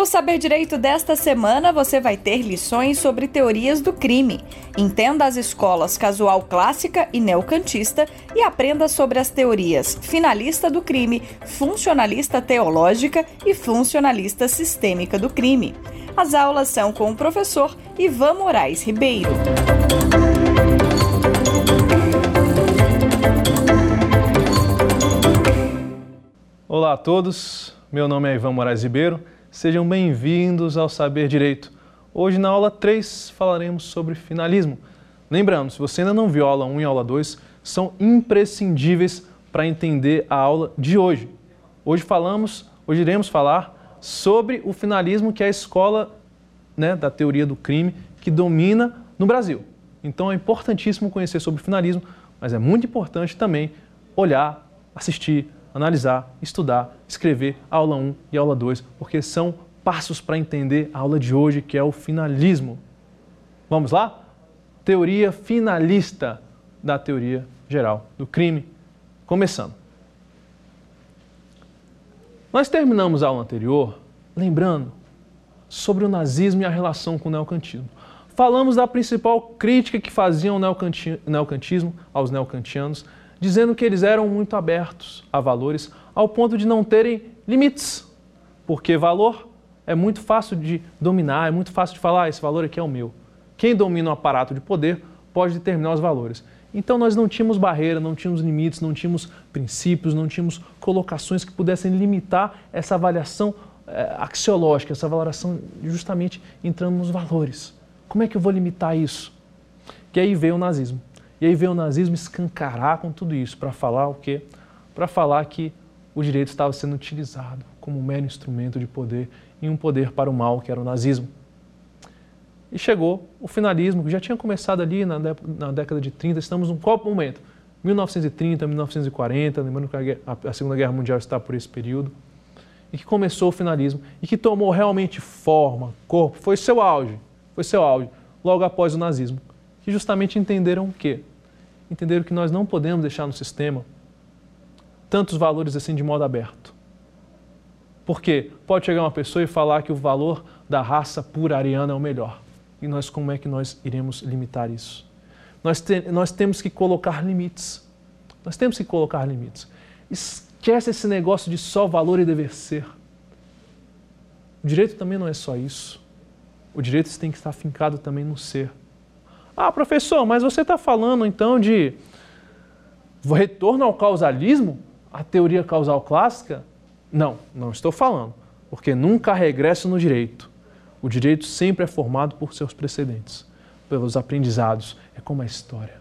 No Saber Direito desta semana, você vai ter lições sobre teorias do crime. Entenda as escolas casual clássica e neocantista e aprenda sobre as teorias finalista do crime, funcionalista teológica e funcionalista sistêmica do crime. As aulas são com o professor Ivan Moraes Ribeiro. Olá a todos, meu nome é Ivan Moraes Ribeiro. Sejam bem-vindos ao Saber Direito. Hoje, na aula 3, falaremos sobre finalismo. Lembrando, se você ainda não viu a aula 1 e a aula 2, são imprescindíveis para entender a aula de hoje. Hoje falamos, hoje iremos falar sobre o finalismo, que é a escola né, da teoria do crime que domina no Brasil. Então é importantíssimo conhecer sobre finalismo, mas é muito importante também olhar, assistir, analisar, estudar, escrever aula 1 e aula 2, porque são passos para entender a aula de hoje, que é o finalismo. Vamos lá? Teoria finalista da teoria geral do crime. Começando. Nós terminamos a aula anterior lembrando sobre o nazismo e a relação com o neocantismo. Falamos da principal crítica que faziam o neocantismo aos neocantianos dizendo que eles eram muito abertos a valores, ao ponto de não terem limites, porque valor é muito fácil de dominar, é muito fácil de falar, ah, esse valor aqui é o meu. Quem domina o aparato de poder pode determinar os valores. Então nós não tínhamos barreira, não tínhamos limites, não tínhamos princípios, não tínhamos colocações que pudessem limitar essa avaliação é, axiológica, essa avaliação justamente entrando nos valores. Como é que eu vou limitar isso? Que aí veio o nazismo. E aí veio o nazismo escancarar com tudo isso para falar o quê? Para falar que o direito estava sendo utilizado como um mero instrumento de poder e um poder para o mal, que era o nazismo. E chegou o finalismo, que já tinha começado ali na, na década de 30, estamos num qual momento? 1930, 1940, lembrando que a, a Segunda Guerra Mundial está por esse período, e que começou o finalismo, e que tomou realmente forma, corpo, foi seu auge, foi seu auge, logo após o nazismo, que justamente entenderam o quê? Entenderam que nós não podemos deixar no sistema tantos valores assim de modo aberto. Porque pode chegar uma pessoa e falar que o valor da raça pura ariana é o melhor. E nós como é que nós iremos limitar isso? Nós, te, nós temos que colocar limites. Nós temos que colocar limites. Esquece esse negócio de só valor e dever ser. O direito também não é só isso. O direito tem que estar fincado também no ser. Ah, professor, mas você está falando então de retorno ao causalismo? A teoria causal clássica? Não, não estou falando, porque nunca há regresso no direito. O direito sempre é formado por seus precedentes, pelos aprendizados. É como a história.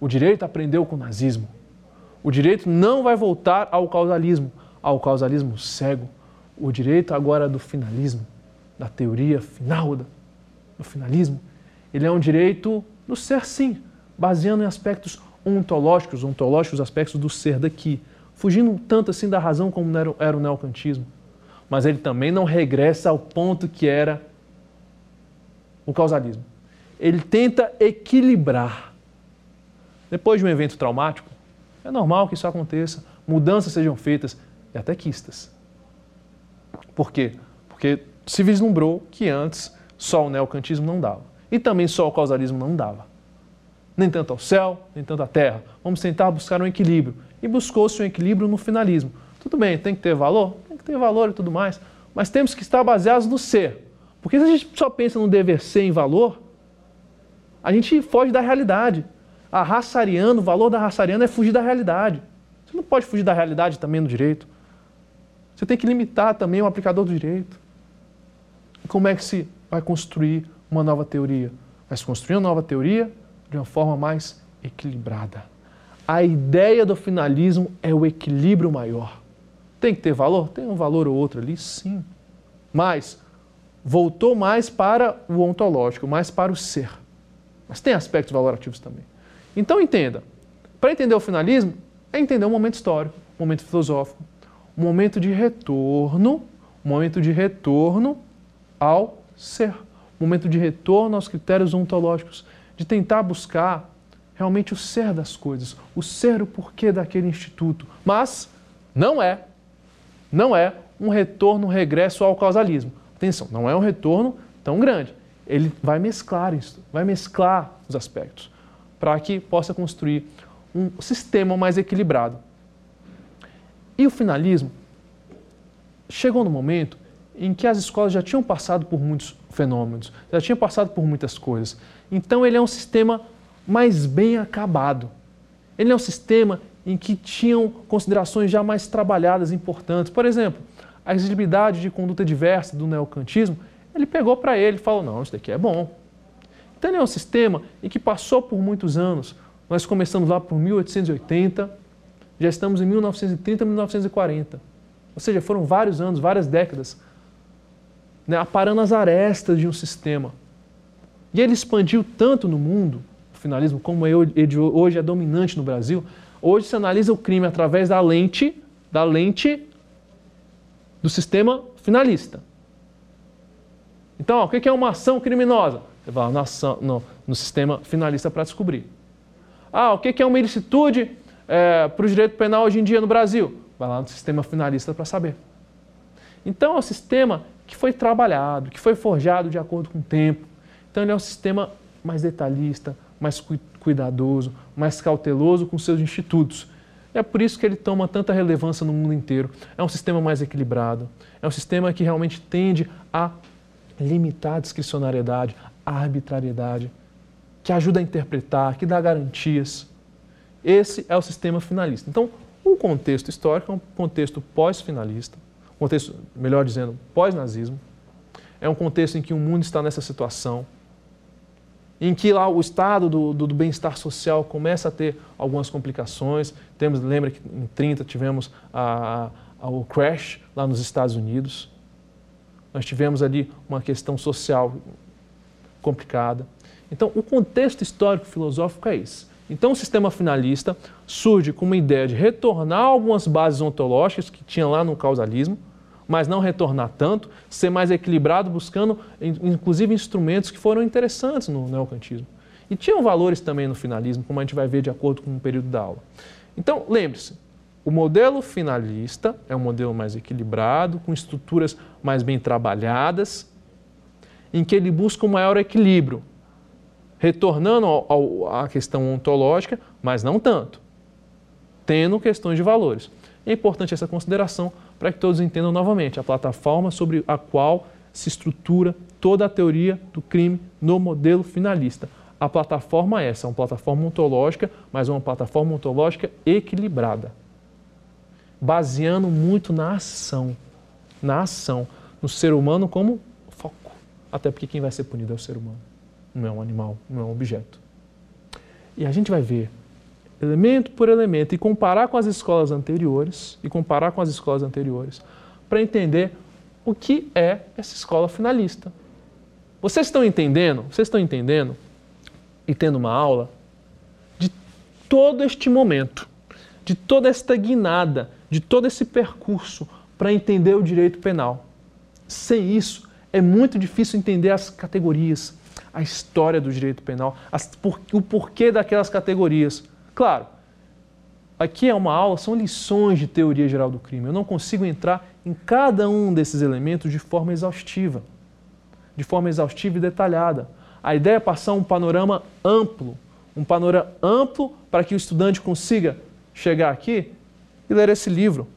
O direito aprendeu com o nazismo. O direito não vai voltar ao causalismo, ao causalismo cego. O direito agora é do finalismo, da teoria final do finalismo ele é um direito do ser sim, baseando em aspectos ontológicos, ontológicos aspectos do ser daqui, fugindo tanto assim da razão como era, o neocantismo. Mas ele também não regressa ao ponto que era o causalismo. Ele tenta equilibrar. Depois de um evento traumático, é normal que isso aconteça, mudanças sejam feitas e até quistas. Por quê? Porque se vislumbrou que antes só o neocantismo não dava. E também só o causalismo não dava. Nem tanto ao céu, nem tanto à terra. Vamos tentar buscar um equilíbrio. E buscou-se um equilíbrio no finalismo. Tudo bem, tem que ter valor? Tem que ter valor e tudo mais. Mas temos que estar baseados no ser. Porque se a gente só pensa no dever ser em valor, a gente foge da realidade. A raça ariana, o valor da raça ariana é fugir da realidade. Você não pode fugir da realidade também no direito. Você tem que limitar também o aplicador do direito. Como é que se vai construir uma nova teoria, mas construir uma nova teoria de uma forma mais equilibrada. A ideia do finalismo é o equilíbrio maior. Tem que ter valor? Tem um valor ou outro ali, sim. Mas voltou mais para o ontológico, mais para o ser. Mas tem aspectos valorativos também. Então entenda, para entender o finalismo, é entender um momento histórico, um momento filosófico, um momento de retorno, um momento de retorno ao ser momento de retorno aos critérios ontológicos, de tentar buscar realmente o ser das coisas, o ser o porquê daquele instituto. Mas não é, não é um retorno, um regresso ao causalismo. Atenção, não é um retorno tão grande. Ele vai mesclar isso, vai mesclar os aspectos, para que possa construir um sistema mais equilibrado. E o finalismo chegou no momento em que as escolas já tinham passado por muitos fenômenos, já tinham passado por muitas coisas. Então ele é um sistema mais bem acabado. Ele é um sistema em que tinham considerações já mais trabalhadas, importantes. Por exemplo, a exigibilidade de conduta diversa do neocantismo, ele pegou para ele e falou: não, isso daqui é bom. Então ele é um sistema em que passou por muitos anos. Nós começamos lá por 1880, já estamos em 1930, 1940. Ou seja, foram vários anos, várias décadas, né, aparando as arestas de um sistema. E ele expandiu tanto no mundo, o finalismo, como ele hoje é dominante no Brasil. Hoje se analisa o crime através da lente, da lente do sistema finalista. Então, ó, o que é uma ação criminosa? Você vai lá no, no, no sistema finalista para descobrir. Ah, o que é uma ilicitude é, para o direito penal hoje em dia no Brasil? Vai lá no sistema finalista para saber. Então é um sistema que foi trabalhado, que foi forjado de acordo com o tempo. Então ele é um sistema mais detalhista, mais cuidadoso, mais cauteloso com seus institutos. É por isso que ele toma tanta relevância no mundo inteiro. É um sistema mais equilibrado, é um sistema que realmente tende a limitar a discricionariedade, a arbitrariedade, que ajuda a interpretar, que dá garantias. Esse é o sistema finalista. Então, o contexto histórico é um contexto pós-finalista, contexto, melhor dizendo, pós-nazismo. É um contexto em que o mundo está nessa situação, em que lá o estado do, do, do bem-estar social começa a ter algumas complicações. Temos, lembra que em 30 tivemos a, a, o crash lá nos Estados Unidos. Nós tivemos ali uma questão social complicada. Então, o contexto histórico-filosófico é esse. Então, o sistema finalista surge com uma ideia de retornar algumas bases ontológicas que tinha lá no causalismo, mas não retornar tanto, ser mais equilibrado, buscando inclusive instrumentos que foram interessantes no neocantismo. E tinham valores também no finalismo, como a gente vai ver de acordo com o período da aula. Então, lembre-se, o modelo finalista é um modelo mais equilibrado, com estruturas mais bem trabalhadas, em que ele busca um maior equilíbrio retornando ao, ao, à questão ontológica, mas não tanto, tendo questões de valores. É importante essa consideração para que todos entendam novamente a plataforma sobre a qual se estrutura toda a teoria do crime no modelo finalista. A plataforma é essa, uma plataforma ontológica, mas uma plataforma ontológica equilibrada, baseando muito na ação, na ação, no ser humano como foco. Até porque quem vai ser punido é o ser humano não é um animal, não é um objeto. E a gente vai ver elemento por elemento e comparar com as escolas anteriores e comparar com as escolas anteriores para entender o que é essa escola finalista. Vocês estão entendendo? Vocês estão entendendo e tendo uma aula de todo este momento, de toda esta guinada, de todo esse percurso para entender o direito penal. Sem isso, é muito difícil entender as categorias, a história do direito penal, as, por, o porquê daquelas categorias. Claro, aqui é uma aula, são lições de teoria geral do crime. Eu não consigo entrar em cada um desses elementos de forma exaustiva, de forma exaustiva e detalhada. A ideia é passar um panorama amplo, um panorama amplo para que o estudante consiga chegar aqui e ler esse livro.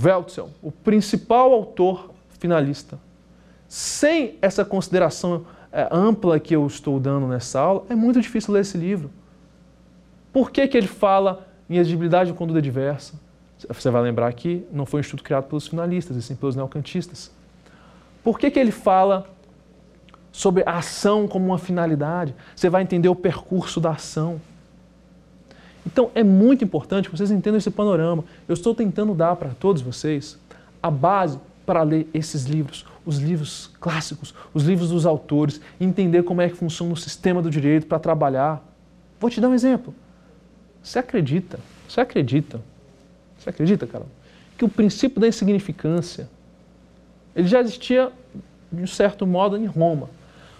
Weltzel, o principal autor finalista sem essa consideração é, ampla que eu estou dando nessa aula, é muito difícil ler esse livro. Por que, que ele fala em exigibilidade de conduta diversa? Você vai lembrar que não foi um estudo criado pelos finalistas, e sim pelos neocantistas. Por que, que ele fala sobre a ação como uma finalidade? Você vai entender o percurso da ação. Então é muito importante que vocês entendam esse panorama. Eu estou tentando dar para todos vocês a base para ler esses livros, os livros clássicos, os livros dos autores, entender como é que funciona o sistema do direito para trabalhar. Vou te dar um exemplo. Você acredita, você acredita, você acredita, Carol, que o princípio da insignificância, ele já existia, de um certo modo, em Roma,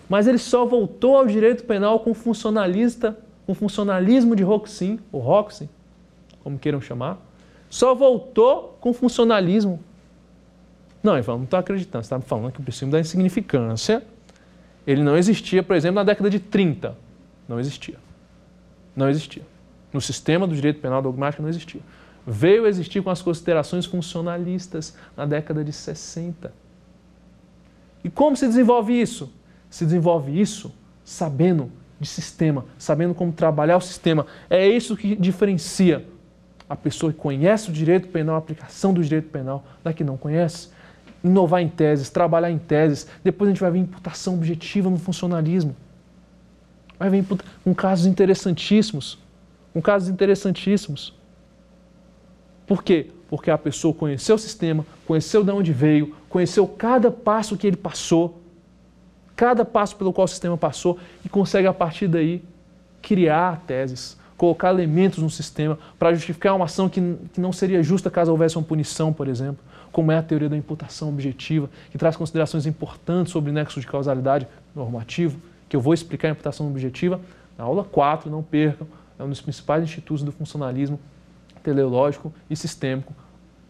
mas ele só voltou ao direito penal com funcionalista, com funcionalismo de Roxin, ou Roxin, como queiram chamar, Só voltou com funcionalismo. Não, Ivan, não estou acreditando. Você está falando que o princípio da insignificância ele não existia, por exemplo, na década de 30. Não existia. Não existia. No sistema do direito penal dogmático não existia. Veio existir com as considerações funcionalistas na década de 60. E como se desenvolve isso? Se desenvolve isso sabendo de sistema, sabendo como trabalhar o sistema. É isso que diferencia a pessoa que conhece o direito penal, a aplicação do direito penal, da que não conhece. Inovar em teses, trabalhar em teses. Depois a gente vai ver imputação objetiva no funcionalismo. Vai vir com casos interessantíssimos. Com casos interessantíssimos. Por quê? Porque a pessoa conheceu o sistema, conheceu de onde veio, conheceu cada passo que ele passou, cada passo pelo qual o sistema passou e consegue a partir daí criar teses, colocar elementos no sistema para justificar uma ação que, que não seria justa caso houvesse uma punição, por exemplo, como é a teoria da imputação objetiva, que traz considerações importantes sobre nexo de causalidade normativo, que eu vou explicar a imputação objetiva na aula 4, não percam, é um dos principais institutos do funcionalismo teleológico e sistêmico,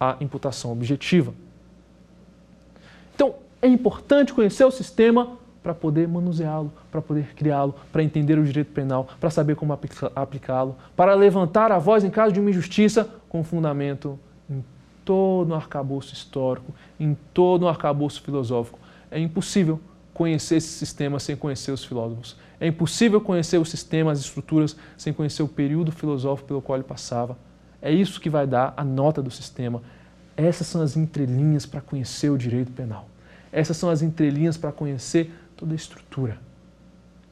a imputação objetiva. Então, é importante conhecer o sistema para poder manuseá-lo, para poder criá-lo, para entender o direito penal, para saber como aplicá-lo, para levantar a voz em caso de uma injustiça com fundamento todo o arcabouço histórico, em todo o arcabouço filosófico. É impossível conhecer esse sistema sem conhecer os filósofos. É impossível conhecer o sistema, as estruturas, sem conhecer o período filosófico pelo qual ele passava. É isso que vai dar a nota do sistema. Essas são as entrelinhas para conhecer o direito penal. Essas são as entrelinhas para conhecer toda a estrutura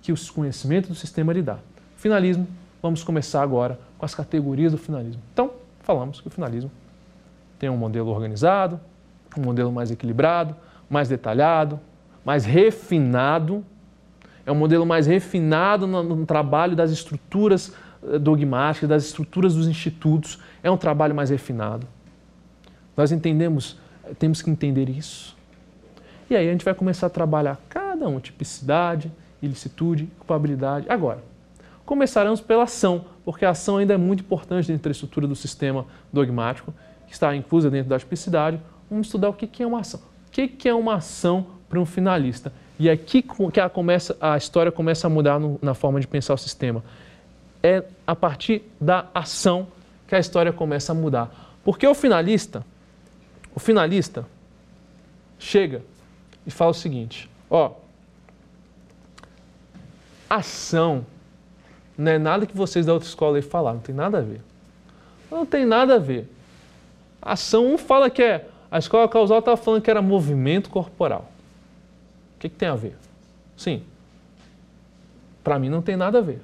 que o conhecimento do sistema lhe dá. Finalismo, vamos começar agora com as categorias do finalismo. Então, falamos que o finalismo tem um modelo organizado, um modelo mais equilibrado, mais detalhado, mais refinado. É um modelo mais refinado no, no trabalho das estruturas eh, dogmáticas, das estruturas dos institutos, é um trabalho mais refinado. Nós entendemos, temos que entender isso. E aí a gente vai começar a trabalhar cada um, tipicidade, ilicitude, culpabilidade. Agora, começaremos pela ação, porque a ação ainda é muito importante dentro da estrutura do sistema dogmático, que está inclusa dentro da tipicidade. Vamos estudar o que é uma ação. O que é uma ação para um finalista? E é aqui que a, começa, a história começa a mudar no, na forma de pensar o sistema é a partir da ação que a história começa a mudar. Porque o finalista, o finalista chega e fala o seguinte: ó, ação não é nada que vocês da outra escola aí falaram, não tem nada a ver. Não tem nada a ver. Ação, um fala que é. A escola causal estava falando que era movimento corporal. O que, que tem a ver? Sim. Para mim não tem nada a ver.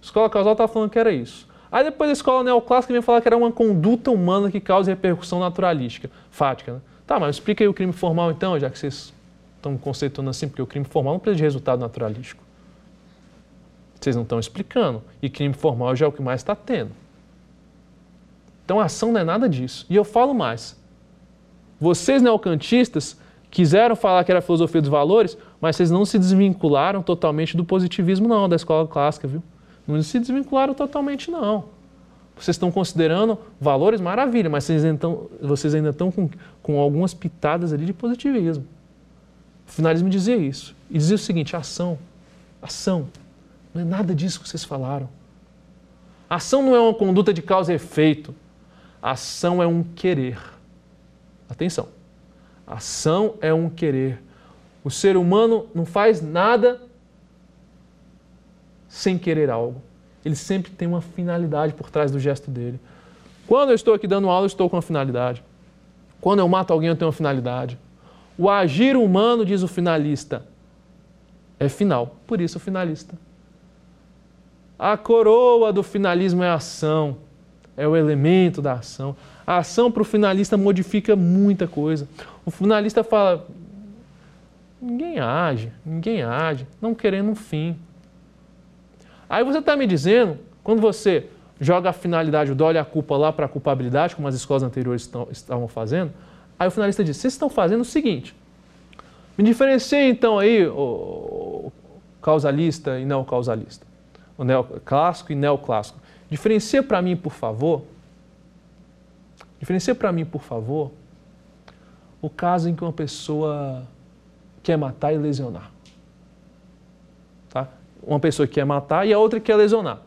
Escola causal estava falando que era isso. Aí depois a escola neoclássica vem falar que era uma conduta humana que causa repercussão naturalística, fática. Né? Tá, mas explica aí o crime formal então, já que vocês estão conceituando assim, porque o crime formal não precisa de resultado naturalístico. Vocês não estão explicando. E crime formal já é o que mais está tendo. Então a ação não é nada disso. E eu falo mais. Vocês neocantistas quiseram falar que era a filosofia dos valores, mas vocês não se desvincularam totalmente do positivismo não, da escola clássica, viu? Não se desvincularam totalmente, não. Vocês estão considerando valores, maravilha, mas vocês, então, vocês ainda estão com, com algumas pitadas ali de positivismo. O finalismo dizia isso. E dizia o seguinte: ação. Ação. Não é nada disso que vocês falaram. Ação não é uma conduta de causa e efeito. Ação é um querer. Atenção. Ação é um querer. O ser humano não faz nada sem querer algo. Ele sempre tem uma finalidade por trás do gesto dele. Quando eu estou aqui dando aula, eu estou com uma finalidade. Quando eu mato alguém, eu tenho uma finalidade. O agir humano, diz o finalista, é final, por isso o finalista. A coroa do finalismo é a ação, é o elemento da ação. A ação para o finalista modifica muita coisa. O finalista fala: ninguém age, ninguém age, não querendo um fim. Aí você está me dizendo, quando você joga a finalidade, o dó e a culpa lá para a culpabilidade, como as escolas anteriores estão, estavam fazendo, aí o finalista diz, vocês estão fazendo o seguinte, me diferencie então aí o causalista e neocausalista, o neoclássico e neoclássico. Diferencia para mim, por favor, Diferencia para mim, por favor, o caso em que uma pessoa quer matar e lesionar. Tá? Uma pessoa que quer matar e a outra que quer lesionar.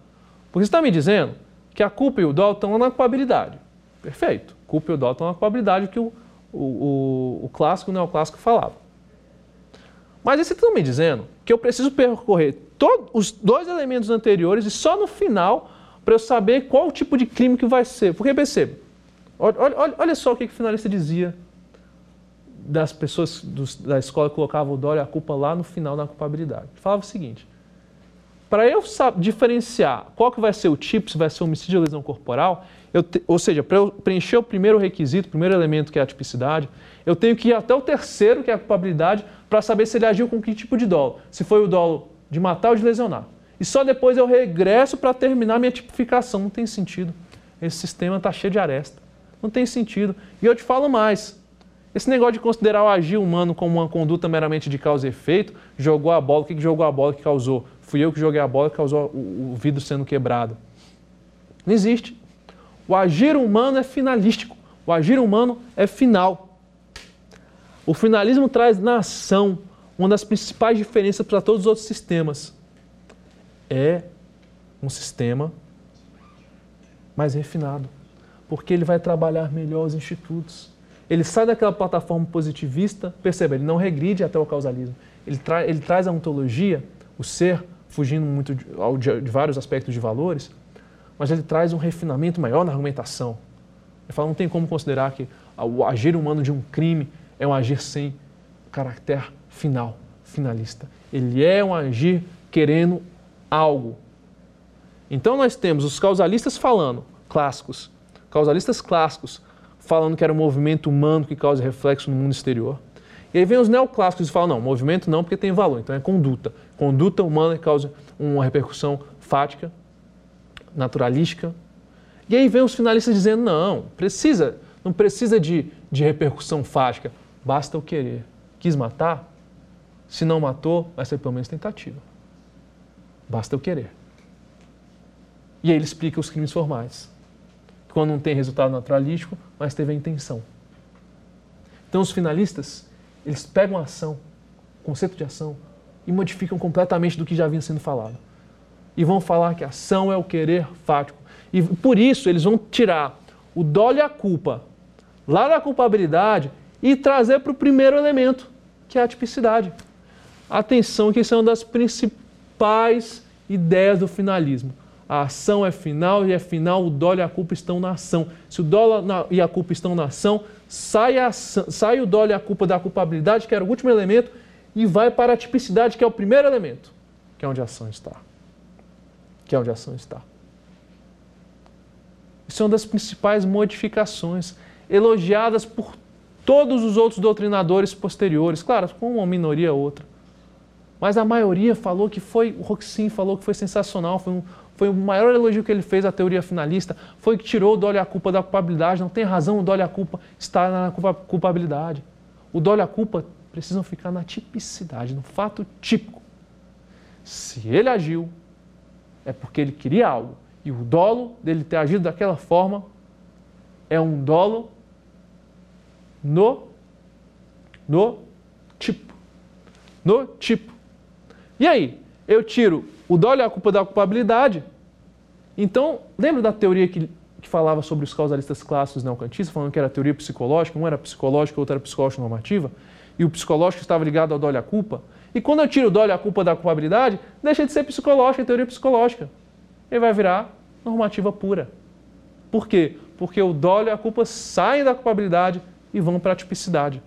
Porque você está me dizendo que a culpa e o dolo estão na culpabilidade. Perfeito. Culpa e o dolo estão na culpabilidade que o, o, o, o clássico o neoclássico falava. Mas você está me dizendo que eu preciso percorrer todos os dois elementos anteriores e só no final para eu saber qual tipo de crime que vai ser. Porque perceba, olha, olha, olha só o que o finalista dizia das pessoas dos, da escola que colocavam o e a culpa lá no final da culpabilidade. Falava o seguinte, para eu diferenciar qual que vai ser o tipo, se vai ser homicídio ou lesão corporal, te, ou seja, para eu preencher o primeiro requisito, o primeiro elemento que é a tipicidade, eu tenho que ir até o terceiro, que é a culpabilidade, para saber se ele agiu com que tipo de dolo. Se foi o dolo de matar ou de lesionar. E só depois eu regresso para terminar minha tipificação. Não tem sentido. Esse sistema está cheio de aresta. Não tem sentido. E eu te falo mais. Esse negócio de considerar o agir humano como uma conduta meramente de causa e efeito, jogou a bola, o que, que jogou a bola que causou? Fui eu que joguei a bola que causou o, o vidro sendo quebrado. Não existe. O agir humano é finalístico. O agir humano é final. O finalismo traz na ação uma das principais diferenças para todos os outros sistemas. É um sistema mais refinado, porque ele vai trabalhar melhor os institutos. Ele sai daquela plataforma positivista, perceba, ele não regride até o causalismo. Ele, tra ele traz a ontologia, o ser, fugindo muito de, de, de vários aspectos de valores, mas ele traz um refinamento maior na argumentação. Ele fala, não tem como considerar que o agir humano de um crime é um agir sem caráter final, finalista. Ele é um agir querendo algo. Então nós temos os causalistas falando, clássicos, causalistas clássicos, falando que era um movimento humano que causa reflexo no mundo exterior. E aí vem os neoclássicos e falam, não, movimento não porque tem valor, então é conduta. Conduta humana que causa uma repercussão fática, naturalística. E aí vem os finalistas dizendo, não, precisa, não precisa de, de repercussão fática, basta o querer. Quis matar? Se não matou, vai ser pelo menos tentativa. Basta eu querer. E aí ele explica os crimes formais. Quando não tem resultado naturalístico, mas teve a intenção. Então os finalistas, eles pegam a ação, o conceito de ação, e modificam completamente do que já vinha sendo falado. E vão falar que a ação é o querer fático. E por isso eles vão tirar o dolo e a culpa lá da culpabilidade e trazer para o primeiro elemento, que é a tipicidade. Atenção, que isso é uma das principais ideias do finalismo. A ação é final e é final, o dolo e a culpa estão na ação. Se o dolo e a culpa estão na ação, sai, a, sai o dolo e a culpa da culpabilidade, que era o último elemento, e vai para a tipicidade, que é o primeiro elemento, que é onde a ação está. Que é onde a ação está. Isso é uma das principais modificações, elogiadas por todos os outros doutrinadores posteriores, claro, com uma minoria ou outra. Mas a maioria falou que foi, o Roxin falou que foi sensacional, foi, um, foi o maior elogio que ele fez à teoria finalista, foi que tirou o dolo e a culpa da culpabilidade, não tem razão o dolo e a culpa estar na culpabilidade. O dolo e a culpa precisam ficar na tipicidade, no fato típico. Se ele agiu, é porque ele queria algo. E o dolo dele ter agido daquela forma é um dolo no, no tipo. No tipo. E aí? Eu tiro o dolo é a culpa da culpabilidade. Então, lembra da teoria que, que falava sobre os causalistas clássicos neocantistas, falando que era teoria psicológica, um era psicológica, outro era psicológico normativa, e o psicológico estava ligado ao dolo e a culpa? E quando eu tiro o dolo e a culpa da culpabilidade, deixa de ser psicológica, é teoria psicológica. E vai virar normativa pura. Por quê? Porque o dolo e a culpa saem da culpabilidade e vão para a tipicidade.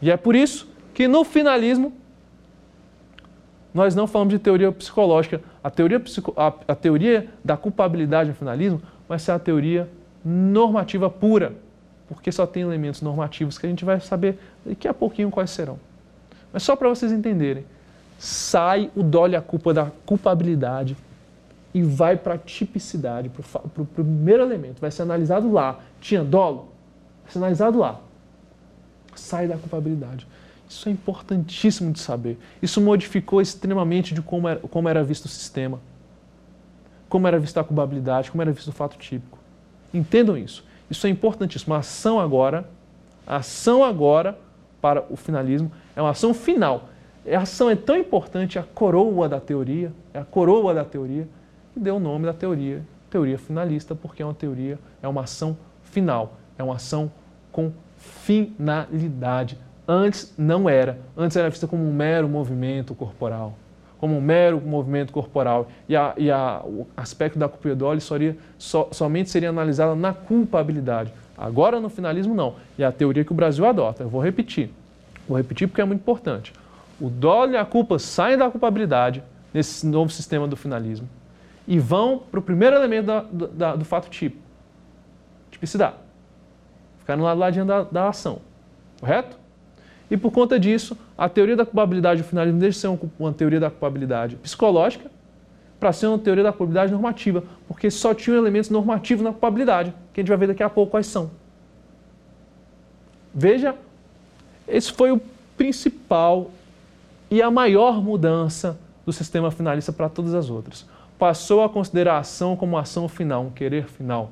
E é por isso que no finalismo nós não falamos de teoria psicológica. A teoria, psico, a, a teoria da culpabilidade no finalismo vai ser a teoria normativa pura, porque só tem elementos normativos que a gente vai saber daqui a pouquinho quais serão. Mas só para vocês entenderem, sai o dole a culpa da culpabilidade e vai para a tipicidade, para o primeiro elemento, vai ser analisado lá. Tinha dolo? sinalizado lá. Sai da culpabilidade. Isso é importantíssimo de saber. Isso modificou extremamente de como era, como era visto o sistema, como era vista a culpabilidade, como era visto o fato típico. Entendam isso. Isso é importantíssimo. A ação agora, a ação agora para o finalismo é uma ação final. A ação é tão importante, a coroa da teoria, é a coroa da teoria, que deu o nome da teoria, teoria finalista, porque é uma teoria, é uma ação final, é uma ação com finalidade. Antes não era. Antes era vista como um mero movimento corporal. Como um mero movimento corporal. E, a, e a, o aspecto da e seria, so, somente seria analisado na culpabilidade. Agora no finalismo não. E a teoria que o Brasil adota. Eu vou repetir. Vou repetir porque é muito importante. O dolo e a culpa saem da culpabilidade nesse novo sistema do finalismo e vão para o primeiro elemento da, da, do fato tipo, tipicidade. Ficar no lado ladinho da, da ação. Correto? E por conta disso, a teoria da culpabilidade do finalismo deixa de ser uma teoria da culpabilidade psicológica para ser uma teoria da culpabilidade normativa, porque só tinha elementos normativos na culpabilidade, que a gente vai ver daqui a pouco quais são. Veja, esse foi o principal e a maior mudança do sistema finalista para todas as outras. Passou a considerar a ação como ação final, um querer final.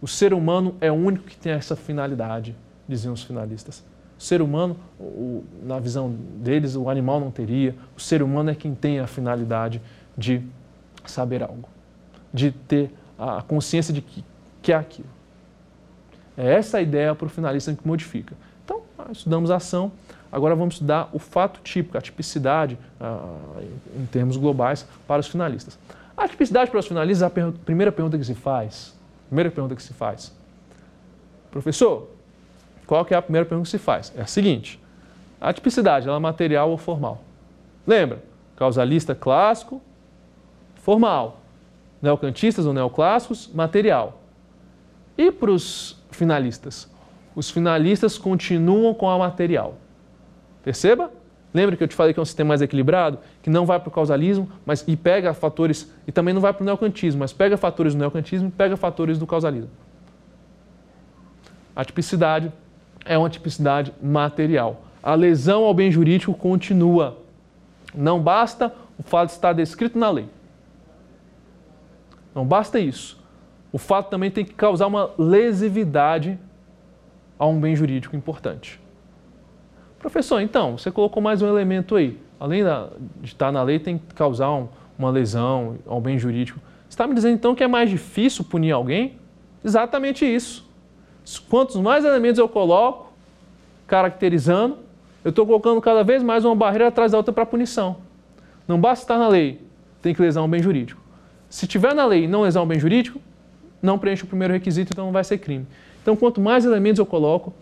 O ser humano é o único que tem essa finalidade, diziam os finalistas. O ser humano, o, na visão deles, o animal não teria. O ser humano é quem tem a finalidade de saber algo, de ter a consciência de que, que é aquilo. É essa a ideia para o finalista que modifica. Então, estudamos a ação, agora vamos estudar o fato típico, a tipicidade, em termos globais, para os finalistas. A tipicidade para os finalistas é a per primeira pergunta que se faz. Primeira pergunta que se faz. Professor, qual que é a primeira pergunta que se faz? É a seguinte: a tipicidade, ela é material ou formal? Lembra? Causalista clássico, formal. Neocantistas ou neoclássicos, material. E para os finalistas? Os finalistas continuam com a material. Perceba? Lembra que eu te falei que é um sistema mais equilibrado, que não vai para o causalismo, mas e pega fatores, e também não vai para o neocantismo, mas pega fatores do neocantismo e pega fatores do causalismo. A tipicidade é uma tipicidade material. A lesão ao bem jurídico continua. Não basta o fato estar descrito na lei. Não basta isso. O fato também tem que causar uma lesividade a um bem jurídico importante. Professor, então, você colocou mais um elemento aí. Além de estar na lei, tem que causar um, uma lesão ao bem jurídico. Você está me dizendo então que é mais difícil punir alguém? Exatamente isso. Quantos mais elementos eu coloco, caracterizando, eu estou colocando cada vez mais uma barreira atrás da outra para punição. Não basta estar na lei, tem que lesar um bem jurídico. Se tiver na lei e não lesar um bem jurídico, não preenche o primeiro requisito, então não vai ser crime. Então, quanto mais elementos eu coloco,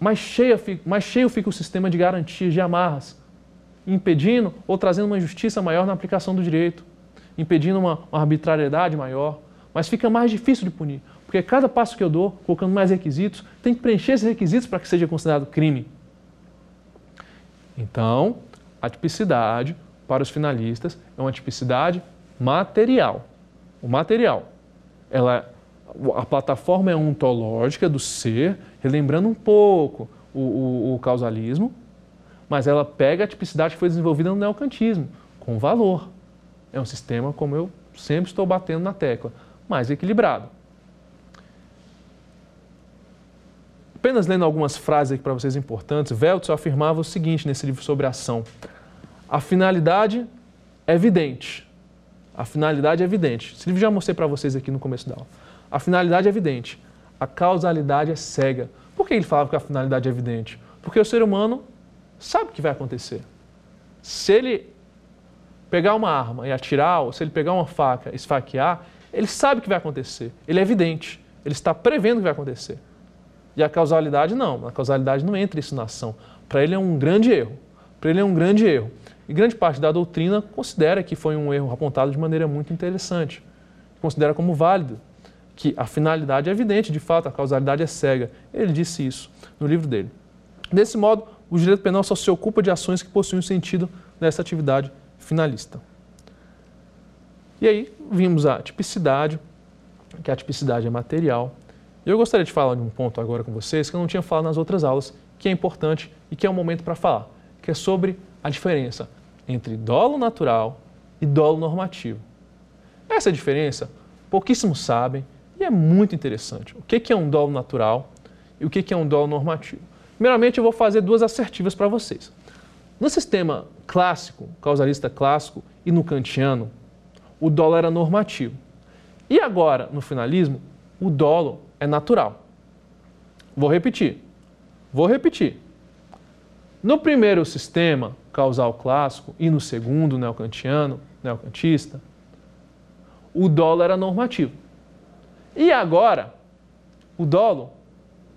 mais, cheia, mais cheio fica o sistema de garantias, de amarras, impedindo ou trazendo uma injustiça maior na aplicação do direito, impedindo uma, uma arbitrariedade maior, mas fica mais difícil de punir, porque cada passo que eu dou, colocando mais requisitos, tem que preencher esses requisitos para que seja considerado crime. Então, a tipicidade para os finalistas é uma tipicidade material. O material, ela a plataforma é ontológica do ser, relembrando um pouco o, o, o, causalismo, mas ela pega a tipicidade que foi desenvolvida no neocantismo, com valor. É um sistema, como eu sempre estou batendo na tecla, mais equilibrado. Apenas lendo algumas frases aqui para vocês importantes, Veltz afirmava o seguinte nesse livro sobre ação: a finalidade é evidente. A finalidade é evidente. Esse livro já mostrei para vocês aqui no começo da aula. A finalidade é evidente, a causalidade é cega. Por que ele falava que a finalidade é evidente? Porque o ser humano sabe o que vai acontecer. Se ele pegar uma arma e atirar, ou se ele pegar uma faca e esfaquear, ele sabe o que vai acontecer. Ele é evidente. Ele está prevendo o que vai acontecer. E a causalidade não. A causalidade não entra isso na ação. Para ele é um grande erro. Para ele é um grande erro. E grande parte da doutrina considera que foi um erro apontado de maneira muito interessante. Considera como válido que a finalidade é evidente, de fato, a causalidade é cega. Ele disse isso no livro dele. Desse modo, o direito penal só se ocupa de ações que possuem sentido nessa atividade finalista. E aí vimos a tipicidade, que a tipicidade é material. Eu gostaria de falar de um ponto agora com vocês que eu não tinha falado nas outras aulas, que é importante e que é o momento para falar, que é sobre a diferença entre dolo natural e dolo normativo. Essa diferença pouquíssimos sabem, e E é muito interessante. O que é um dolo natural e o que é um dolo normativo? Primeiramente, eu vou fazer duas assertivas para vocês. No sistema clássico, causalista clássico e no kantiano, o dolo era normativo. E agora, no finalismo, o dolo é natural. Vou repetir. Vou repetir. No primeiro sistema causal clássico e no segundo neocantiano, neocantista, o dolo era normativo. E agora, o dolo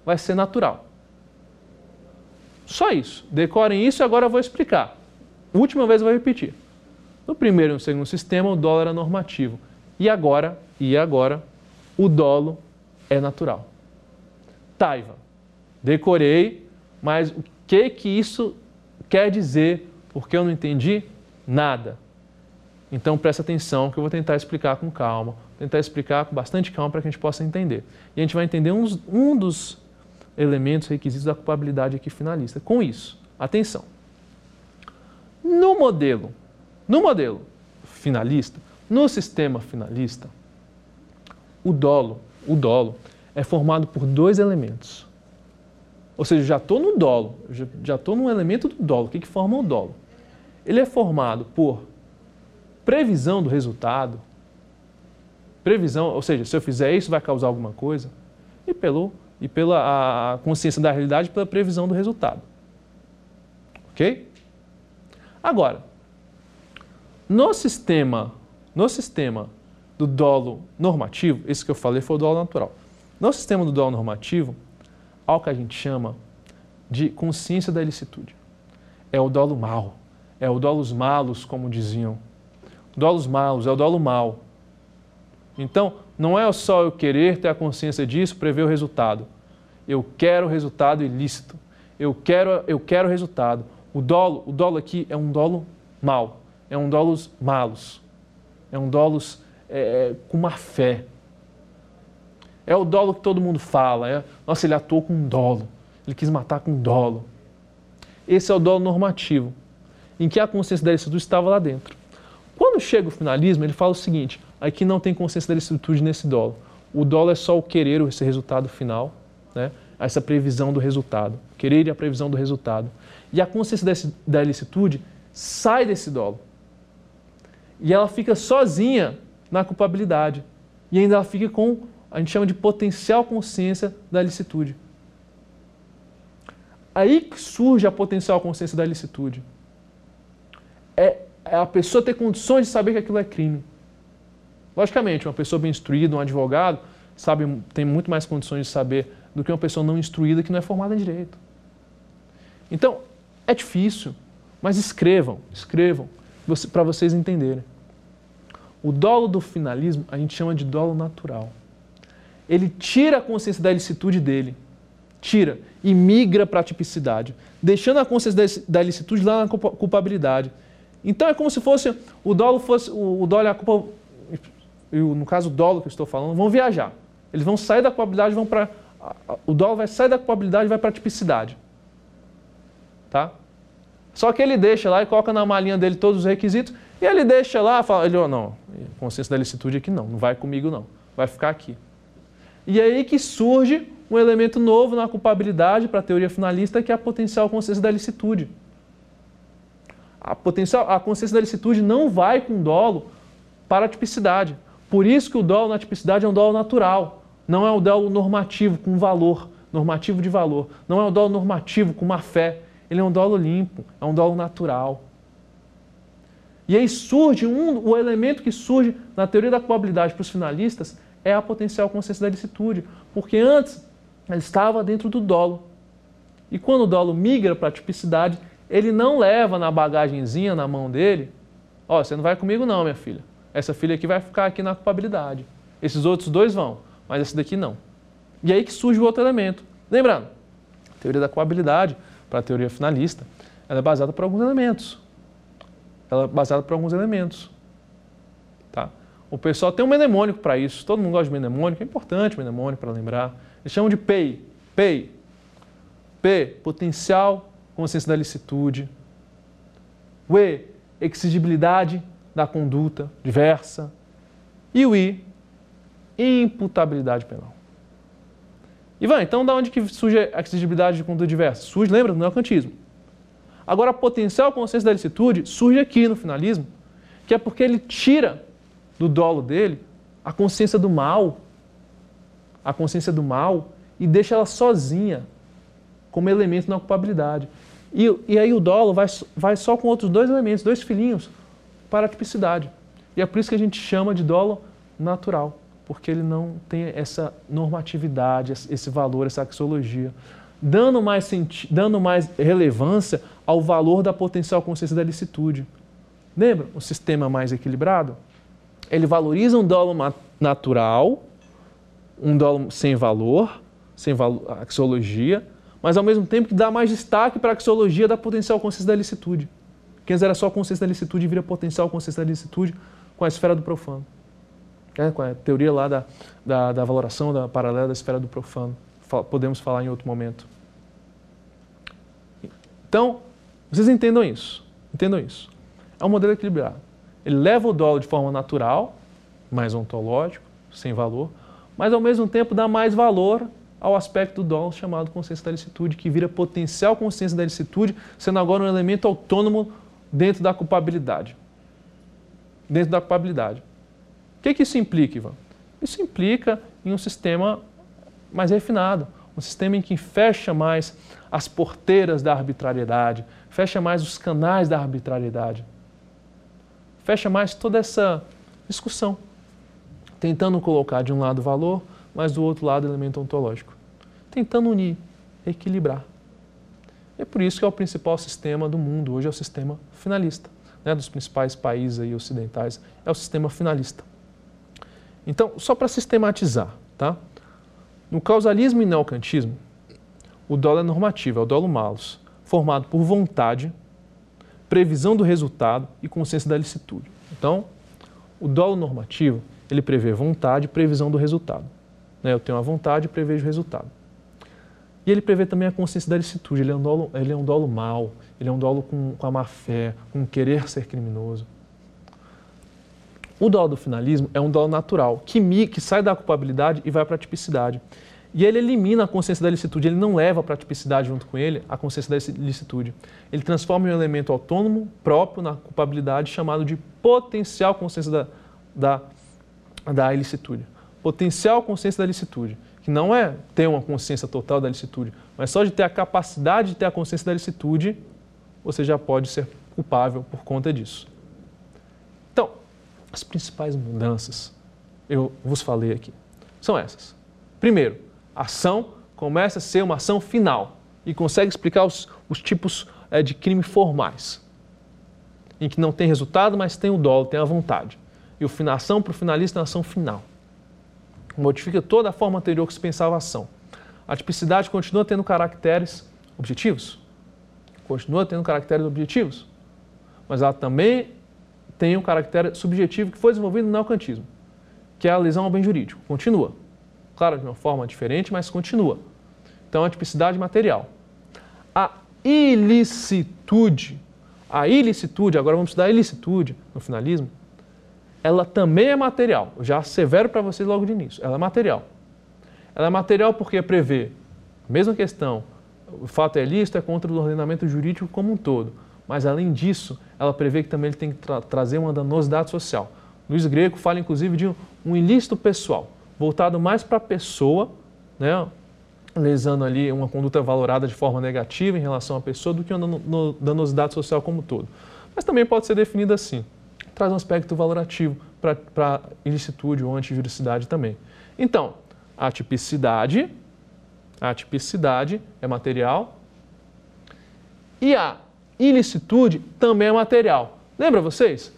vai ser natural. Só isso. Decorem isso e agora eu vou explicar. Última vez eu vou repetir. No primeiro e no segundo sistema, o dolo era normativo. E agora, e agora, o dolo é natural. Taiva. Decorei, mas o que que isso quer dizer? Porque eu não entendi nada. Então presta atenção que eu vou tentar explicar com calma, tentar explicar com bastante calma para que a gente possa entender. E a gente vai entender uns, um dos elementos, requisitos da culpabilidade aqui finalista. Com isso, atenção. No modelo, no modelo finalista, no sistema finalista, o dolo, o dolo é formado por dois elementos. Ou seja, já estou no dolo, já estou no elemento do dolo. O que, que forma o dolo? Ele é formado por previsão do resultado, previsão, ou seja, se eu fizer isso vai causar alguma coisa, e, pelo, e pela consciência da realidade pela previsão do resultado. Ok? Agora, no sistema, no sistema do dolo normativo, esse que eu falei foi o dolo natural. No sistema do dolo normativo, há o que a gente chama de consciência da ilicitude. É o dolo mal, é o dolos malos, como diziam dolos maus, é o dolo mal. Então, não é só eu querer ter a consciência disso, prever o resultado. Eu quero o resultado ilícito. Eu quero, eu quero o resultado. O dolo, o dolo aqui é um dolo mal, é um dolos malos, é um dolos é, é, com má fé. É o dolo que todo mundo fala. É, Nossa, ele atuou com dolo. Ele quis matar com dolo. Esse é o dolo normativo, em que a consciência da ilicitude estava lá dentro. Quando chega o finalismo, ele fala o seguinte: aqui não tem consciência da licitude nesse dolo. O dolo é só o querer, esse resultado final, né? essa previsão do resultado. Querer e a previsão do resultado. E a consciência da ilicitude sai desse dolo. E ela fica sozinha na culpabilidade. E ainda ela fica com, a gente chama de potencial consciência da licitude. Aí que surge a potencial consciência da licitude. É é a pessoa ter condições de saber que aquilo é crime. Logicamente, uma pessoa bem instruída, um advogado, sabe, tem muito mais condições de saber do que uma pessoa não instruída que não é formada em direito. Então, é difícil, mas escrevam, escrevam, para vocês entenderem. O dolo do finalismo a gente chama de dolo natural. Ele tira a consciência da ilicitude dele, tira e migra para a tipicidade, deixando a consciência da ilicitude lá na culpabilidade então é como se fosse o dolo fosse o dolo e a culpa no caso o dolo que eu estou falando vão viajar. Eles vão sair da culpabilidade, vão para o dolo vai sair da culpabilidade e vai para a tipicidade. Tá? Só que ele deixa lá e coloca na malinha dele todos os requisitos e ele deixa lá, fala, ele, oh, não, consciência da licitude aqui não, não vai comigo não, vai ficar aqui. E é aí que surge um elemento novo na culpabilidade para a teoria finalista, que é a potencial consciência da licitude a potencial, a consciência da licitude não vai com dolo para a tipicidade. Por isso que o dolo na tipicidade é um dolo natural, não é o dolo normativo com valor, normativo de valor. Não é o dolo normativo com uma fé. Ele é um dolo limpo, é um dolo natural. E aí surge um, o elemento que surge na teoria da probabilidade para os finalistas é a potencial consciência da licitude, porque antes ele estava dentro do dolo. E quando o dolo migra para a tipicidade, ele não leva na bagagenzinha na mão dele, ó, oh, você não vai comigo não, minha filha. Essa filha aqui vai ficar aqui na culpabilidade. Esses outros dois vão, mas esse daqui não. E aí que surge o outro elemento. Lembrando, a teoria da culpabilidade, para a teoria finalista, ela é baseada por alguns elementos. Ela é baseada por alguns elementos. Tá? O pessoal tem um mnemônico para isso. Todo mundo gosta de mnemônico, é importante o mnemônico para lembrar. Eles chamam de PEI. PEI. P, potencial consciência da licitude. O E, exigibilidade da conduta diversa. E o I, imputabilidade penal. Ivan, então da onde que surge a exigibilidade de conduta diversa? Surge, lembra, do neocantismo. Agora, a potencial consciência da licitude surge aqui no finalismo, que é porque ele tira do dolo dele a consciência do mal, a consciência do mal, e deixa ela sozinha como elemento na culpabilidade. E, e aí o dolo vai, vai só com outros dois elementos, dois filhinhos, para a tipicidade. E é por isso que a gente chama de dolo natural, porque ele não tem essa normatividade, esse valor, essa axiologia, dando mais, dando mais relevância ao valor da potencial consciência da licitude. Lembra o sistema mais equilibrado? Ele valoriza um dolo natural, um dolo sem valor, sem axiologia, mas ao mesmo tempo que dá mais destaque para a axiologia da potencial consciência da licitude. Que antes era só consciência da licitude vira potencial consciência da licitude com a esfera do profano. É, com a teoria lá da, da, da valoração da paralela da esfera do profano. Podemos falar em outro momento. Então, vocês entendam isso. Entendam isso. É um modelo equilibrado. Ele leva o dolo de forma natural, mais ontológico, sem valor, mas ao mesmo tempo dá mais valor ao aspecto do dolo chamado consciência da licitude, que vira potencial consciência da licitude, sendo agora um elemento autônomo dentro da culpabilidade. Dentro da culpabilidade. O que, que isso implica, Ivan? Isso implica em um sistema mais refinado, um sistema em que fecha mais as porteiras da arbitrariedade, fecha mais os canais da arbitrariedade, fecha mais toda essa discussão, tentando colocar de um lado valor, mas do outro lado elemento ontológico, tentando unir, equilibrar. É por isso que é o principal sistema do mundo, hoje é o sistema finalista, né, dos principais países aí ocidentais, é o sistema finalista. Então, só para sistematizar, tá? No causalismo e neocantismo, o dolo é normativo, é o dolo malus, formado por vontade, previsão do resultado e consciência da licitude. Então, o dolo normativo, ele prevê vontade e previsão do resultado. Né? Eu tenho a vontade e prevejo o resultado. E ele prevê também a consciência da licitude. Ele é um dolo, ele é um dolo mau, ele é um dolo com, com a má fé, com querer ser criminoso. O dolo do finalismo é um dolo natural, que, que sai da culpabilidade e vai para a tipicidade. E ele elimina a consciência da licitude, ele não leva para a tipicidade junto com ele a consciência da licitude. Ele transforma em um elemento autônomo, próprio na culpabilidade, chamado de potencial consciência da, da, da ilicitude. Potencial consciência da licitude que não é ter uma consciência total da licitude, mas só de ter a capacidade de ter a consciência da licitude, você já pode ser culpável por conta disso. As principais mudanças, eu vos falei aqui, são essas. Primeiro, a ação começa a ser uma ação final e consegue explicar os, os tipos é, de crime formais, em que não tem resultado, mas tem o dolo, tem a vontade. E o finação para o finalista é uma ação final modifica toda a forma anterior que se pensava a ação. A tipicidade continua tendo caracteres objetivos, continua tendo caracteres objetivos, mas ela também tem um caractere subjetivo que foi desenvolvido no neocantismo, que é a lesão ao bem jurídico. Continua. Claro, de uma forma diferente, mas continua. Então, a tipicidade material. A ilicitude, a ilicitude, agora vamos estudar a ilicitude no finalismo, ela também é material. Eu já assevero para vocês logo de início. Ela é material. Ela é material porque prevê mesma questão. O fato é ilícito é contra o ordenamento jurídico como um todo. Mas, além disso, ela prevê que também ele tem que tra trazer uma danosidade social. Luiz Greco fala, inclusive, de um, um ilícito pessoal, voltado mais para a pessoa, né, lesando ali uma conduta valorada de forma negativa em relação à pessoa, do que uma danosidade social como um todo. Mas também pode ser definida assim traz um aspecto valorativo para ilicitude ou antijuricidade também. Então, a tipicidade, a tipicidade é material e a ilicitude também é material. Lembra vocês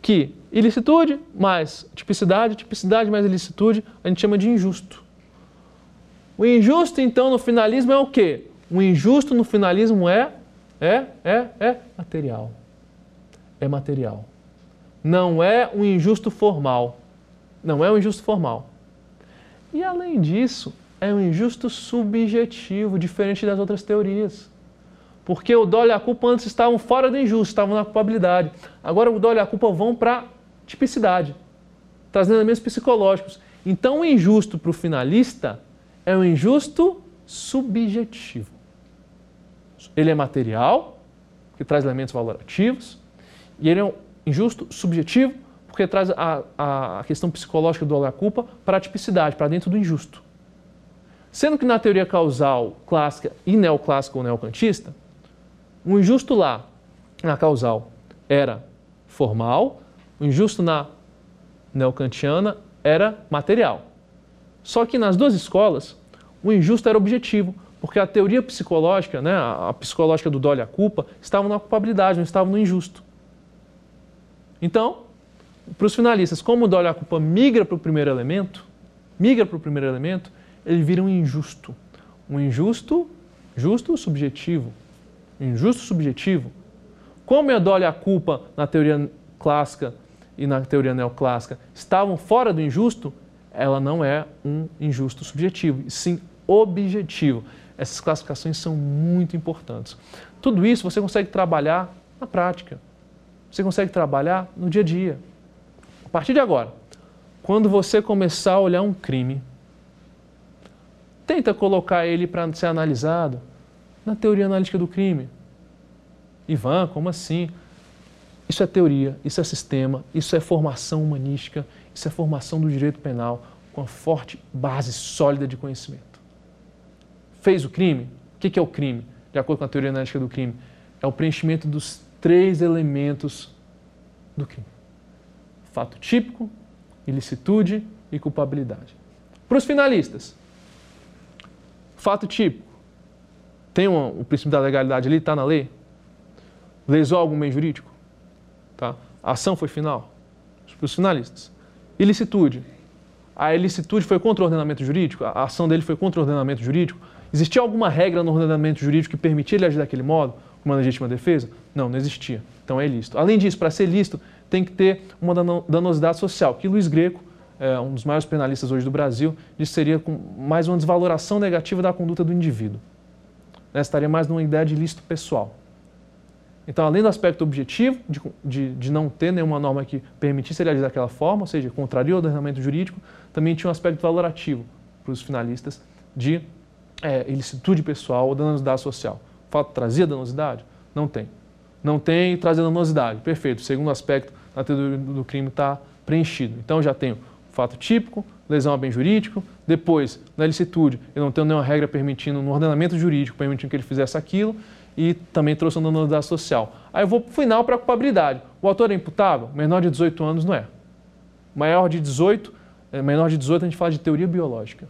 que ilicitude mais tipicidade, tipicidade mais ilicitude, a gente chama de injusto. O injusto, então, no finalismo é o quê? O injusto no finalismo é é é é material. É material não é um injusto formal. Não é um injusto formal. E além disso, é um injusto subjetivo, diferente das outras teorias. Porque o dolo e a culpa antes estavam fora do injusto, estavam na culpabilidade. Agora o dolo e a culpa vão para tipicidade, trazendo elementos psicológicos. Então, o injusto para o finalista é um injusto subjetivo. Ele é material, que traz elementos valorativos, e ele é um injusto subjetivo, porque traz a, a questão psicológica do olha-culpa para a tipicidade, para dentro do injusto. Sendo que na teoria causal clássica e neoclássica ou neocantista, o injusto lá, na causal, era formal, o injusto na neocantiana era material. Só que nas duas escolas, o injusto era objetivo, porque a teoria psicológica, né, a psicológica do dolo e a culpa, estava na culpabilidade, não estava no injusto. Então, para os finalistas, como o dolo e a culpa migra para o primeiro elemento, migra para o primeiro elemento, ele vira um injusto. Um injusto, justo subjetivo. Injusto subjetivo. Como dó e a culpa na teoria clássica e na teoria neoclássica estavam fora do injusto, ela não é um injusto subjetivo, e sim objetivo. Essas classificações são muito importantes. Tudo isso você consegue trabalhar na prática. Você consegue trabalhar no dia a dia. A partir de agora, quando você começar a olhar um crime, tenta colocar ele para ser analisado na teoria analítica do crime. Ivan, como assim? Isso é teoria, isso é sistema, isso é formação humanística, isso é formação do direito penal com uma forte base sólida de conhecimento. Fez o crime? O que é o crime? De acordo com a teoria analítica do crime, é o preenchimento dos três elementos do crime: fato típico, ilicitude e culpabilidade. Para os finalistas, Fato típico. Tem um, o princípio da legalidade ali, está na lei? Lesou algum bem jurídico? Tá? A ação foi final? Os finalistas. Ilicitude. A ilicitude foi contra o ordenamento jurídico? A ação dele foi contra o ordenamento jurídico? Existia alguma regra no ordenamento jurídico que permitia ele agir daquele modo, uma legítima defesa? Não, não existia. Então é ilícito. Além disso, para ser lícito, tem que ter uma danosidade social, que Luiz Greco é, um dos maiores penalistas hoje do Brasil, disse seria mais uma desvaloração negativa da conduta do indivíduo. Né? Estaria mais numa ideia de ilícito pessoal. Então, além do aspecto objetivo, de, de, de não ter nenhuma norma que permitisse ele agir daquela forma, ou seja, contraria o ordenamento jurídico, também tinha um aspecto valorativo para os finalistas de é, ilicitude pessoal ou danosidade social. O fato trazia danosidade? Não tem. Não tem e trazia danosidade. Perfeito. O segundo aspecto da teoria do crime está preenchido. Então, já tenho fato típico, lesão a bem jurídico, depois, na licitude, eu não tenho nenhuma regra permitindo, no ordenamento jurídico, permitindo que ele fizesse aquilo, e também trouxe uma danosidade social. Aí eu vou para o final para a culpabilidade. O autor é imputável? Menor de 18 anos não é. Maior de 18, é, menor de 18 a gente fala de teoria biológica.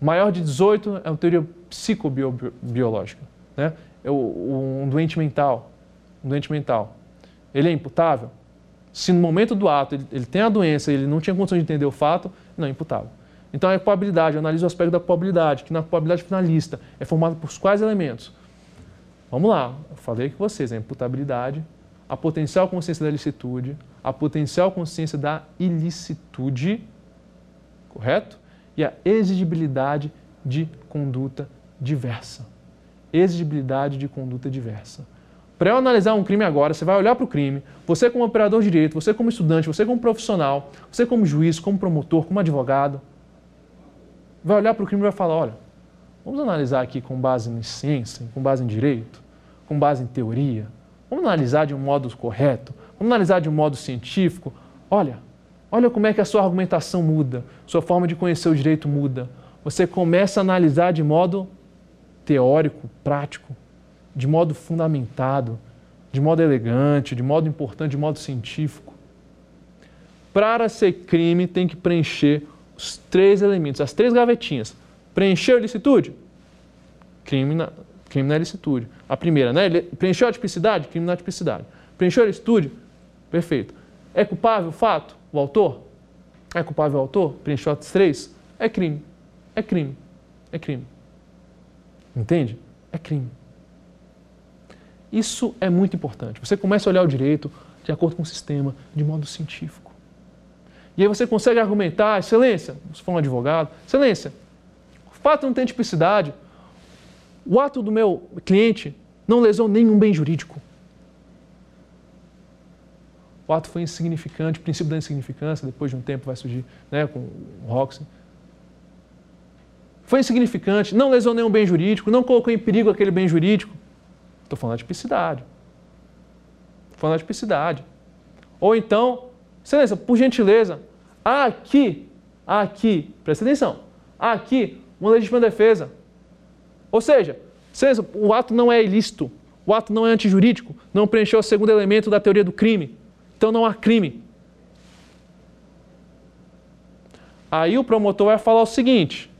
Maior de 18 é uma teoria psicobiológica. Né? É um doente mental. Um doente mental. Ele é imputável? Se no momento do ato ele, ele tem a doença e ele não tinha condição de entender o fato, não é imputável. Então a culpabilidade, eu analiso o aspecto da culpabilidade, que na culpabilidade finalista é formada por quais elementos? Vamos lá, eu falei com vocês, a imputabilidade, a potencial consciência da licitude, a potencial consciência da ilicitude, correto? E a exigibilidade de conduta diversa. Exigibilidade de conduta diversa. Para eu analisar um crime agora, você vai olhar para o crime, você como operador de direito, você como estudante, você como profissional, você como juiz, como promotor, como advogado, vai olhar para o crime e vai falar, olha, vamos analisar aqui com base em ciência, com base em direito, com base em teoria, vamos analisar de um modo correto, vamos analisar de um modo científico, olha, olha como é que a sua argumentação muda, sua forma de conhecer o direito muda. Você começa a analisar de modo teórico, prático, de modo fundamentado, de modo elegante, de modo importante, de modo científico. Para ser crime, tem que preencher os três elementos, as três gavetinhas. Preencheu a licitude? Crime na, crime na licitude. A primeira, né? Preencheu a tipicidade? Crime na tipicidade. Preencheu a licitude? Perfeito. É culpável o fato? O autor? É culpável o autor? Preencheu as três? É crime. É crime. É crime. Entende? É crime. Isso é muito importante. Você começa a olhar o direito de acordo com o sistema, de modo científico. E aí você consegue argumentar, excelência, se for um advogado, excelência, o fato não tem tipicidade, o ato do meu cliente não lesou nenhum bem jurídico. o ato foi insignificante, o princípio da insignificância, depois de um tempo vai surgir né, com o Roxy. Foi insignificante, não lesionou um bem jurídico, não colocou em perigo aquele bem jurídico. Estou falando de tipicidade. Estou falando de tipicidade. Ou então, excelência, por gentileza, aqui, aqui, presta atenção, aqui, uma legítima defesa. Ou seja, excelência, o ato não é ilícito, o ato não é antijurídico, não preencheu o segundo elemento da teoria do crime. Então não há crime. Aí o promotor vai falar o seguinte: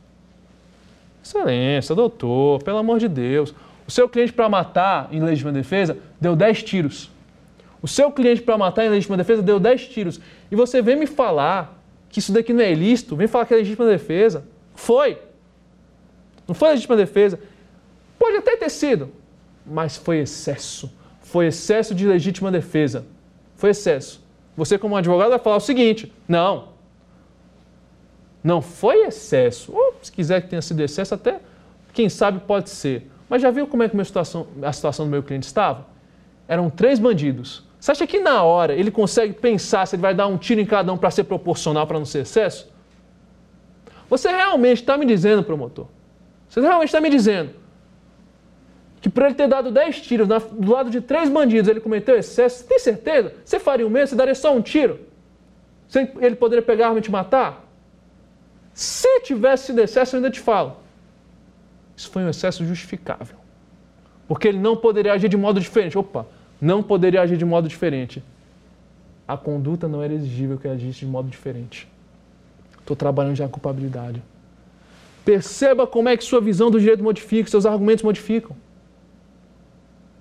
Excelência, doutor, pelo amor de Deus, o seu cliente para matar em legítima defesa deu 10 tiros. O seu cliente para matar em legítima defesa deu 10 tiros. E você vem me falar que isso daqui não é ilícito, vem falar que é legítima defesa. Foi. Não foi legítima defesa. Pode até ter sido, mas foi excesso. Foi excesso de legítima defesa foi excesso. Você, como advogado, vai falar o seguinte: não, não foi excesso. Ou se quiser que tenha sido excesso, até quem sabe pode ser. Mas já viu como é que a, situação, a situação do meu cliente estava? Eram três bandidos. Você acha que na hora ele consegue pensar se ele vai dar um tiro em cada um para ser proporcional, para não ser excesso? Você realmente está me dizendo, promotor? Você realmente está me dizendo que por ele ter dado 10 tiros na, do lado de três bandidos, ele cometeu excesso, você tem certeza? Você faria o mesmo? Você daria só um tiro? ele poderia pegar a arma e te matar? Se tivesse sido excesso, eu ainda te falo. Isso foi um excesso justificável. Porque ele não poderia agir de modo diferente. Opa, não poderia agir de modo diferente. A conduta não era exigível que ele agisse de modo diferente. Estou trabalhando já a culpabilidade. Perceba como é que sua visão do direito modifica, seus argumentos modificam.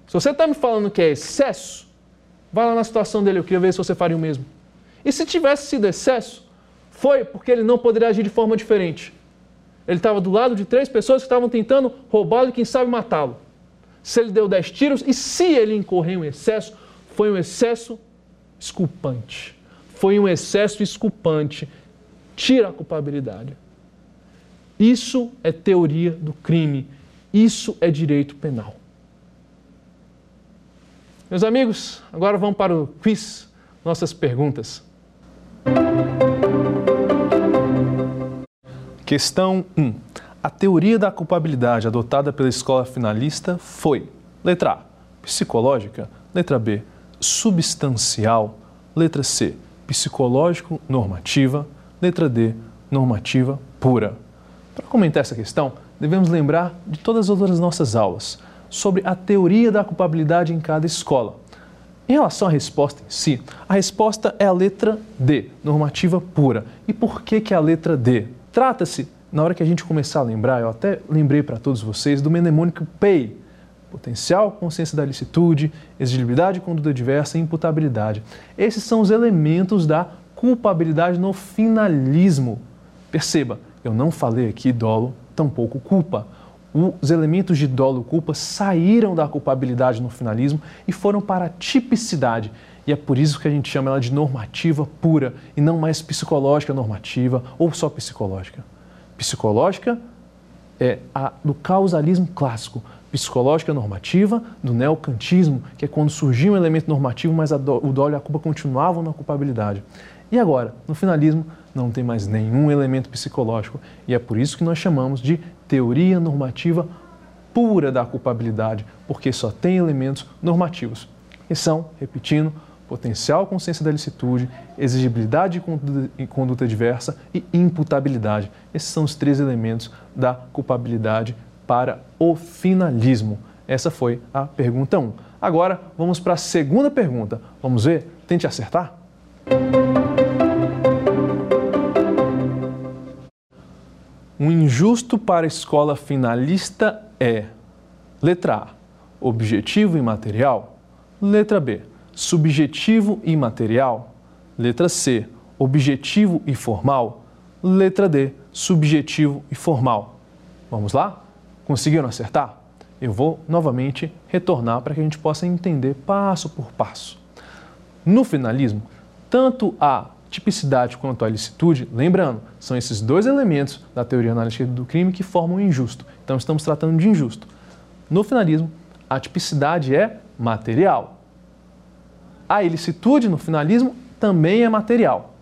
Se você está me falando que é excesso, vai lá na situação dele, eu queria ver se você faria o mesmo. E se tivesse sido excesso, foi porque ele não poderia agir de forma diferente. Ele estava do lado de três pessoas que estavam tentando roubá-lo e quem sabe matá-lo. Se ele deu dez tiros e se ele incorreu em excesso, foi um excesso esculpante. Foi um excesso esculpante. Tira a culpabilidade. Isso é teoria do crime. Isso é direito penal. Meus amigos, agora vamos para o quiz, nossas perguntas. Questão 1. A teoria da culpabilidade adotada pela escola finalista foi: letra A, psicológica, letra B, substancial, letra C, psicológico normativa, letra D, normativa pura. Para comentar essa questão, devemos lembrar de todas as outras nossas aulas sobre a teoria da culpabilidade em cada escola. Em relação à resposta em si, a resposta é a letra D, normativa pura. E por que, que é a letra D? Trata-se, na hora que a gente começar a lembrar, eu até lembrei para todos vocês, do mnemônico PEI, potencial, consciência da licitude, exigibilidade, conduta diversa e imputabilidade. Esses são os elementos da culpabilidade no finalismo. Perceba, eu não falei aqui dolo, tampouco culpa os elementos de dolo e culpa saíram da culpabilidade no finalismo e foram para a tipicidade. E é por isso que a gente chama ela de normativa pura e não mais psicológica normativa ou só psicológica. Psicológica é a do causalismo clássico, psicológica normativa do neocantismo, que é quando surgiu um elemento normativo, mas o dolo e a culpa continuavam na culpabilidade. E agora, no finalismo, não tem mais nenhum elemento psicológico e é por isso que nós chamamos de teoria normativa pura da culpabilidade, porque só tem elementos normativos. E são, repetindo, potencial consciência da licitude, exigibilidade e conduta diversa e imputabilidade. Esses são os três elementos da culpabilidade para o finalismo. Essa foi a pergunta 1. Agora vamos para a segunda pergunta. Vamos ver? Tente acertar. Um injusto para a escola finalista é: letra A, objetivo e material. Letra B, subjetivo e material. Letra C, objetivo e formal. Letra D, subjetivo e formal. Vamos lá? Conseguiram acertar? Eu vou novamente retornar para que a gente possa entender passo por passo. No finalismo, tanto a tipicidade quanto a licitude, lembrando, são esses dois elementos da teoria analítica do crime que formam o injusto. Então estamos tratando de injusto. No finalismo, a tipicidade é material. A ilicitude no finalismo também é material.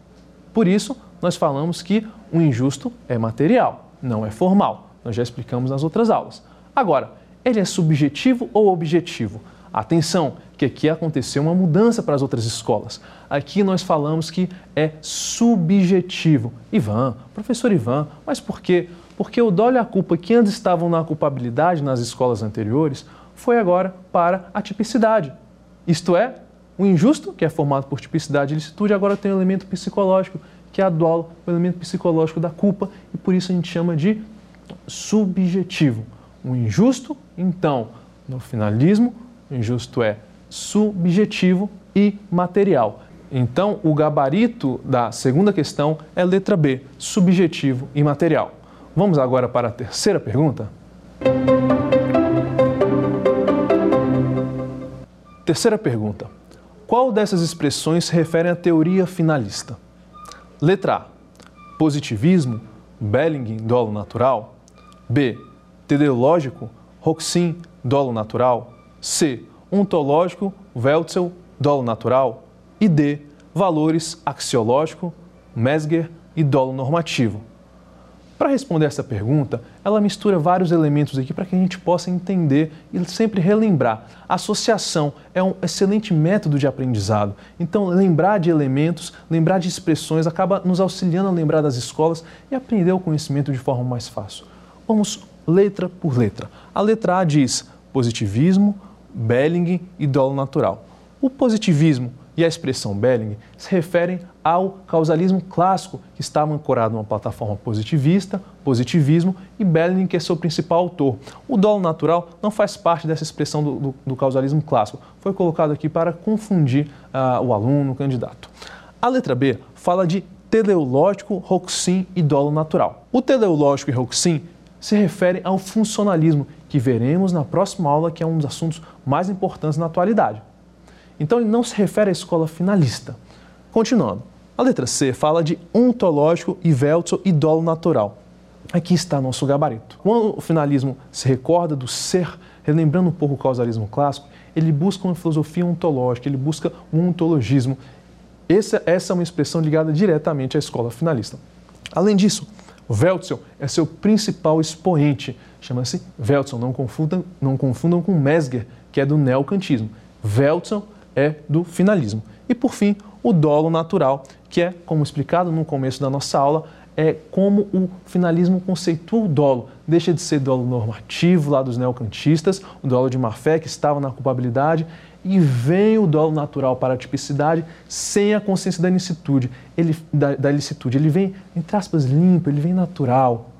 Por isso, nós falamos que o injusto é material, não é formal. Nós já explicamos nas outras aulas. Agora, ele é subjetivo ou objetivo? Atenção, que aqui aconteceu uma mudança para as outras escolas. Aqui nós falamos que é subjetivo. Ivan, professor Ivan, mas por quê? Porque o e a culpa que antes estavam na culpabilidade nas escolas anteriores foi agora para a tipicidade. Isto é, o injusto, que é formado por tipicidade e licitude, agora tem o elemento psicológico, que é a dolo, o elemento psicológico da culpa, e por isso a gente chama de subjetivo. O injusto, então, no finalismo, o injusto é subjetivo e material. Então, o gabarito da segunda questão é letra B, subjetivo e material. Vamos agora para a terceira pergunta? Terceira pergunta. Qual dessas expressões se refere à teoria finalista? Letra A. Positivismo, Belling, dolo natural. B. Teleológico, Roxin, dolo natural. C ontológico, Weltzel, dolo natural, e D, valores axiológico, Mesger e dolo normativo. Para responder essa pergunta, ela mistura vários elementos aqui para que a gente possa entender e sempre relembrar. A associação é um excelente método de aprendizado. Então, lembrar de elementos, lembrar de expressões, acaba nos auxiliando a lembrar das escolas e aprender o conhecimento de forma mais fácil. Vamos letra por letra. A letra A diz positivismo, Belling e dolo natural. O positivismo e a expressão Belling se referem ao causalismo clássico, que estava ancorado numa plataforma positivista, positivismo, e Belling, que é seu principal autor. O dolo natural não faz parte dessa expressão do, do, do causalismo clássico, foi colocado aqui para confundir uh, o aluno, o candidato. A letra B fala de teleológico, roxin e dolo natural. O teleológico e roxin se refere ao funcionalismo, que veremos na próxima aula, que é um dos assuntos mais importantes na atualidade. Então, ele não se refere à escola finalista. Continuando, a letra C fala de ontológico e e dolo natural. Aqui está nosso gabarito. Quando o finalismo se recorda do ser, relembrando um pouco o causalismo clássico, ele busca uma filosofia ontológica, ele busca um ontologismo. Essa, essa é uma expressão ligada diretamente à escola finalista. Além disso, Weltzel é seu principal expoente, chama-se Weltzel, não confundam, não confundam com Mesger, que é do neocantismo. Weltzel é do finalismo. E por fim, o dolo natural, que é, como explicado no começo da nossa aula, é como o finalismo conceitua o dolo. Deixa de ser dolo normativo lá dos neocantistas, o dolo de má fé que estava na culpabilidade, e vem o dolo natural para a tipicidade sem a consciência da licitude. Ele, da, da licitude. Ele vem, entre aspas, limpo, ele vem natural.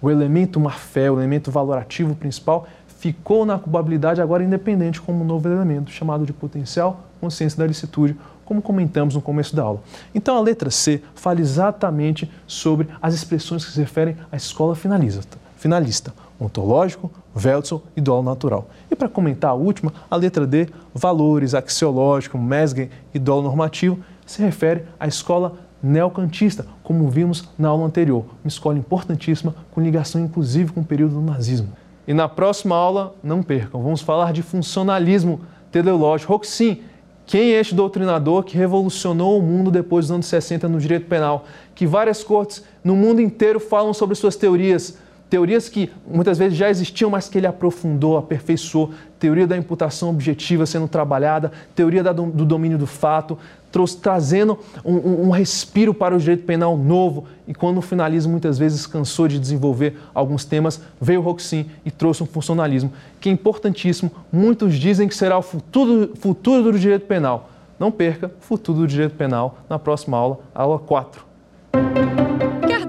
O elemento má-fé, o elemento valorativo principal, ficou na culpabilidade agora independente como um novo elemento, chamado de potencial consciência da licitude, como comentamos no começo da aula. Então a letra C fala exatamente sobre as expressões que se referem à escola finalista. finalista ontológico, Weltzel e dolo natural. E para comentar a última, a letra D, valores, axiológico, Mesgen e dolo normativo, se refere à escola neocantista, como vimos na aula anterior, uma escola importantíssima com ligação inclusive com o período do nazismo. E na próxima aula, não percam, vamos falar de funcionalismo teleológico. Roxin, quem é este doutrinador que revolucionou o mundo depois dos anos 60 no direito penal? Que várias cortes no mundo inteiro falam sobre suas teorias teorias que muitas vezes já existiam, mas que ele aprofundou, aperfeiçoou, teoria da imputação objetiva sendo trabalhada, teoria do domínio do fato, trouxe, trazendo um, um, respiro para o direito penal novo. E quando o finalismo muitas vezes cansou de desenvolver alguns temas, veio o Roxin e trouxe um funcionalismo que é importantíssimo. Muitos dizem que será o futuro, futuro do direito penal. Não perca o futuro do direito penal na próxima aula, aula 4